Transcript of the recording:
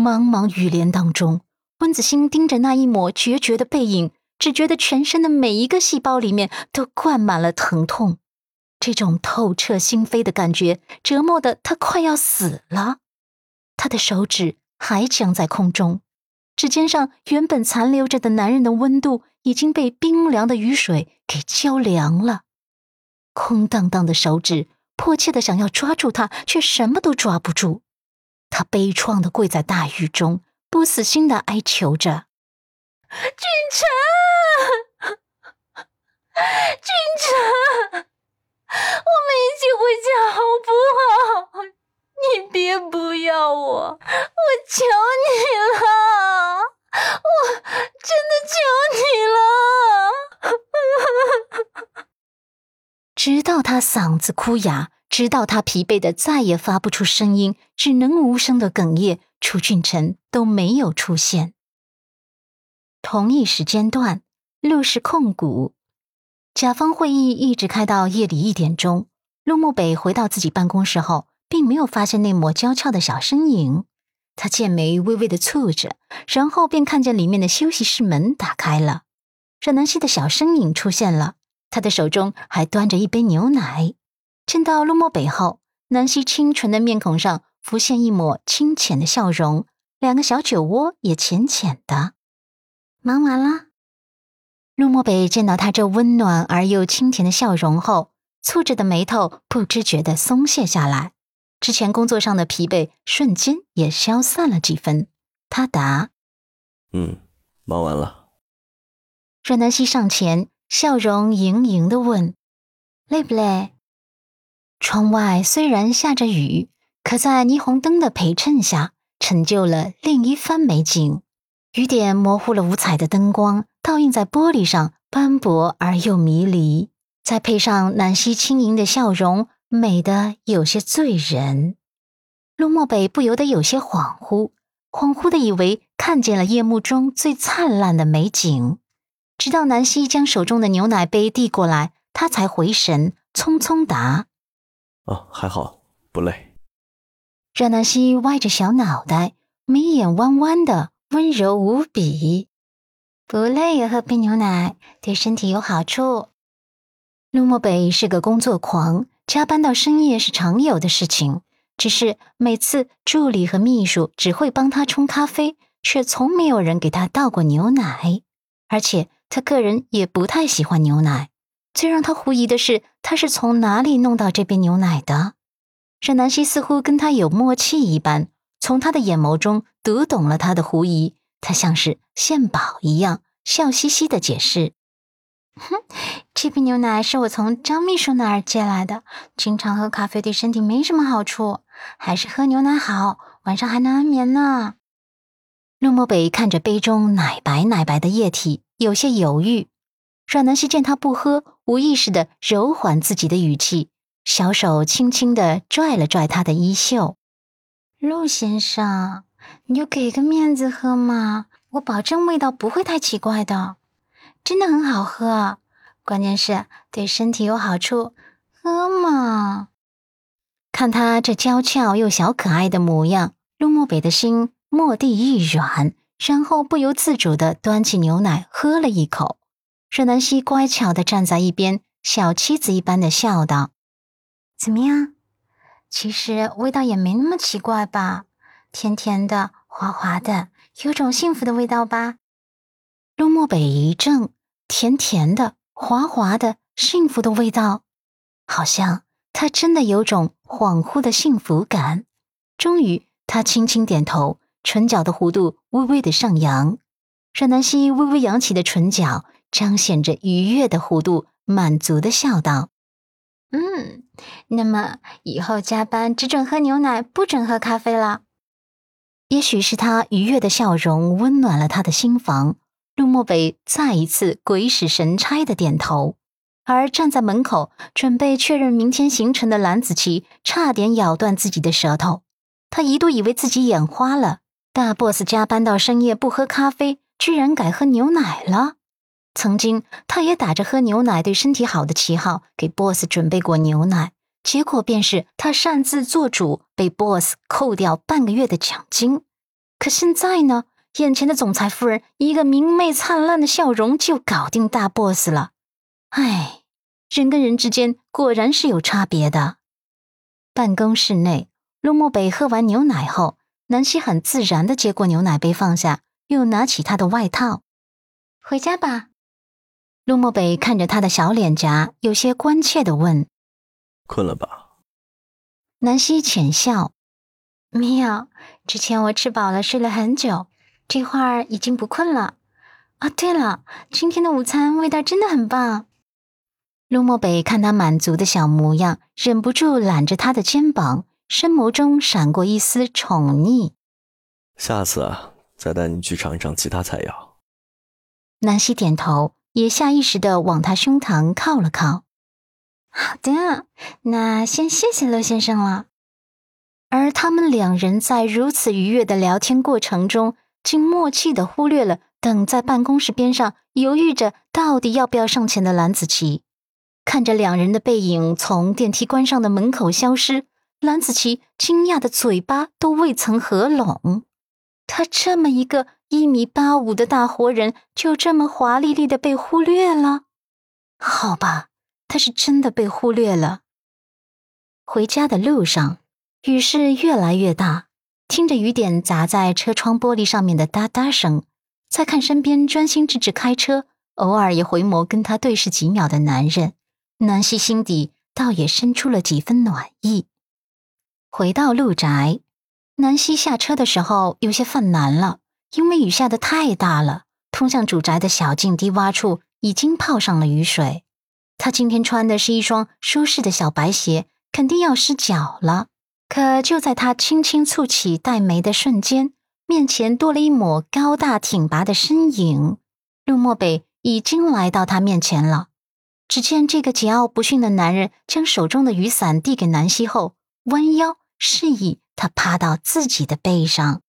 茫茫雨帘当中，温子欣盯着那一抹决绝的背影，只觉得全身的每一个细胞里面都灌满了疼痛。这种透彻心扉的感觉折磨的他快要死了。他的手指还僵在空中，指尖上原本残留着的男人的温度已经被冰凉的雨水给浇凉了。空荡荡的手指迫切的想要抓住他，却什么都抓不住。他悲怆的跪在大雨中，不死心的哀求着：“俊臣，俊臣，我们一起回家好不好？你别不要我，我求你了，我真的求你了。”直到他嗓子哭哑。直到他疲惫的再也发不出声音，只能无声的哽咽，楚俊辰都没有出现。同一时间段，陆氏控股甲方会议一直开到夜里一点钟。陆慕北回到自己办公室后，并没有发现那抹娇俏的小身影。他剑眉微微的蹙着，然后便看见里面的休息室门打开了，阮南希的小身影出现了，他的手中还端着一杯牛奶。见到陆漠北后，南希清纯的面孔上浮现一抹清浅的笑容，两个小酒窝也浅浅的。忙完了。陆漠北见到他这温暖而又清甜的笑容后，蹙着的眉头不知觉的松懈下来，之前工作上的疲惫瞬间也消散了几分。他答：“嗯，忙完了。”阮南希上前，笑容盈盈的问：“累不累？”窗外虽然下着雨，可在霓虹灯的陪衬下，成就了另一番美景。雨点模糊了五彩的灯光，倒映在玻璃上，斑驳而又迷离。再配上南希轻盈的笑容，美得有些醉人。陆漠北不由得有些恍惚，恍惚的以为看见了夜幕中最灿烂的美景。直到南希将手中的牛奶杯递过来，他才回神，匆匆答。哦，还好，不累。阮南希歪着小脑袋，眉眼弯弯的，温柔无比。不累也喝杯牛奶，对身体有好处。陆漠北是个工作狂，加班到深夜是常有的事情。只是每次助理和秘书只会帮他冲咖啡，却从没有人给他倒过牛奶。而且他个人也不太喜欢牛奶。最让他狐疑的是，他是从哪里弄到这杯牛奶的？沈南希似乎跟他有默契一般，从他的眼眸中读懂了他的狐疑。他像是献宝一样，笑嘻嘻的解释：“哼，这杯牛奶是我从张秘书那儿借来的。经常喝咖啡对身体没什么好处，还是喝牛奶好，晚上还能安眠呢。”陆漠北看着杯中奶白奶白的液体，有些犹豫。阮南希见他不喝，无意识的柔缓自己的语气，小手轻轻的拽了拽他的衣袖。陆先生，你就给个面子喝嘛，我保证味道不会太奇怪的，真的很好喝，关键是对身体有好处，喝嘛。看他这娇俏又小可爱的模样，陆漠北的心蓦地一软，然后不由自主的端起牛奶喝了一口。阮南希乖巧的站在一边，小妻子一般的笑道：“怎么样？其实味道也没那么奇怪吧？甜甜的，滑滑的，有种幸福的味道吧？”陆漠北一怔，甜甜的，滑滑的，幸福的味道，好像他真的有种恍惚的幸福感。终于，他轻轻点头，唇角的弧度微微的上扬。阮南希微微扬起的唇角。彰显着愉悦的弧度，满足的笑道：“嗯，那么以后加班只准喝牛奶，不准喝咖啡了。”也许是他愉悦的笑容温暖了他的心房，陆漠北再一次鬼使神差的点头。而站在门口准备确认明天行程的蓝子琪，差点咬断自己的舌头。他一度以为自己眼花了，大 boss 加班到深夜不喝咖啡，居然改喝牛奶了。曾经，他也打着喝牛奶对身体好的旗号给 boss 准备过牛奶，结果便是他擅自做主，被 boss 扣掉半个月的奖金。可现在呢，眼前的总裁夫人一个明媚灿烂的笑容就搞定大 boss 了。唉，人跟人之间果然是有差别的。办公室内，陆漠北喝完牛奶后，南希很自然的接过牛奶杯放下，又拿起他的外套，回家吧。陆漠北看着他的小脸颊，有些关切的问：“困了吧？”南希浅笑：“没有，之前我吃饱了，睡了很久，这会儿已经不困了。啊，对了，今天的午餐味道真的很棒。”陆漠北看他满足的小模样，忍不住揽着他的肩膀，深眸中闪过一丝宠溺。下次啊，再带你去尝一尝其他菜肴。南希点头。也下意识的往他胸膛靠了靠。好的，那先谢谢乐先生了。而他们两人在如此愉悦的聊天过程中，竟默契的忽略了等在办公室边上犹豫着到底要不要上前的蓝子琪。看着两人的背影从电梯关上的门口消失，蓝子琪惊讶的嘴巴都未曾合拢。他这么一个。一米八五的大活人就这么华丽丽的被忽略了？好吧，他是真的被忽略了。回家的路上，雨势越来越大，听着雨点砸在车窗玻璃上面的哒哒声，再看身边专心致志开车，偶尔也回眸跟他对视几秒的男人，南希心底倒也生出了几分暖意。回到陆宅，南希下车的时候有些犯难了。因为雨下的太大了，通向主宅的小径低洼处已经泡上了雨水。他今天穿的是一双舒适的小白鞋，肯定要湿脚了。可就在他轻轻蹙起黛眉的瞬间，面前多了一抹高大挺拔的身影。陆漠北已经来到他面前了。只见这个桀骜不驯的男人将手中的雨伞递给南希后，弯腰示意他趴到自己的背上。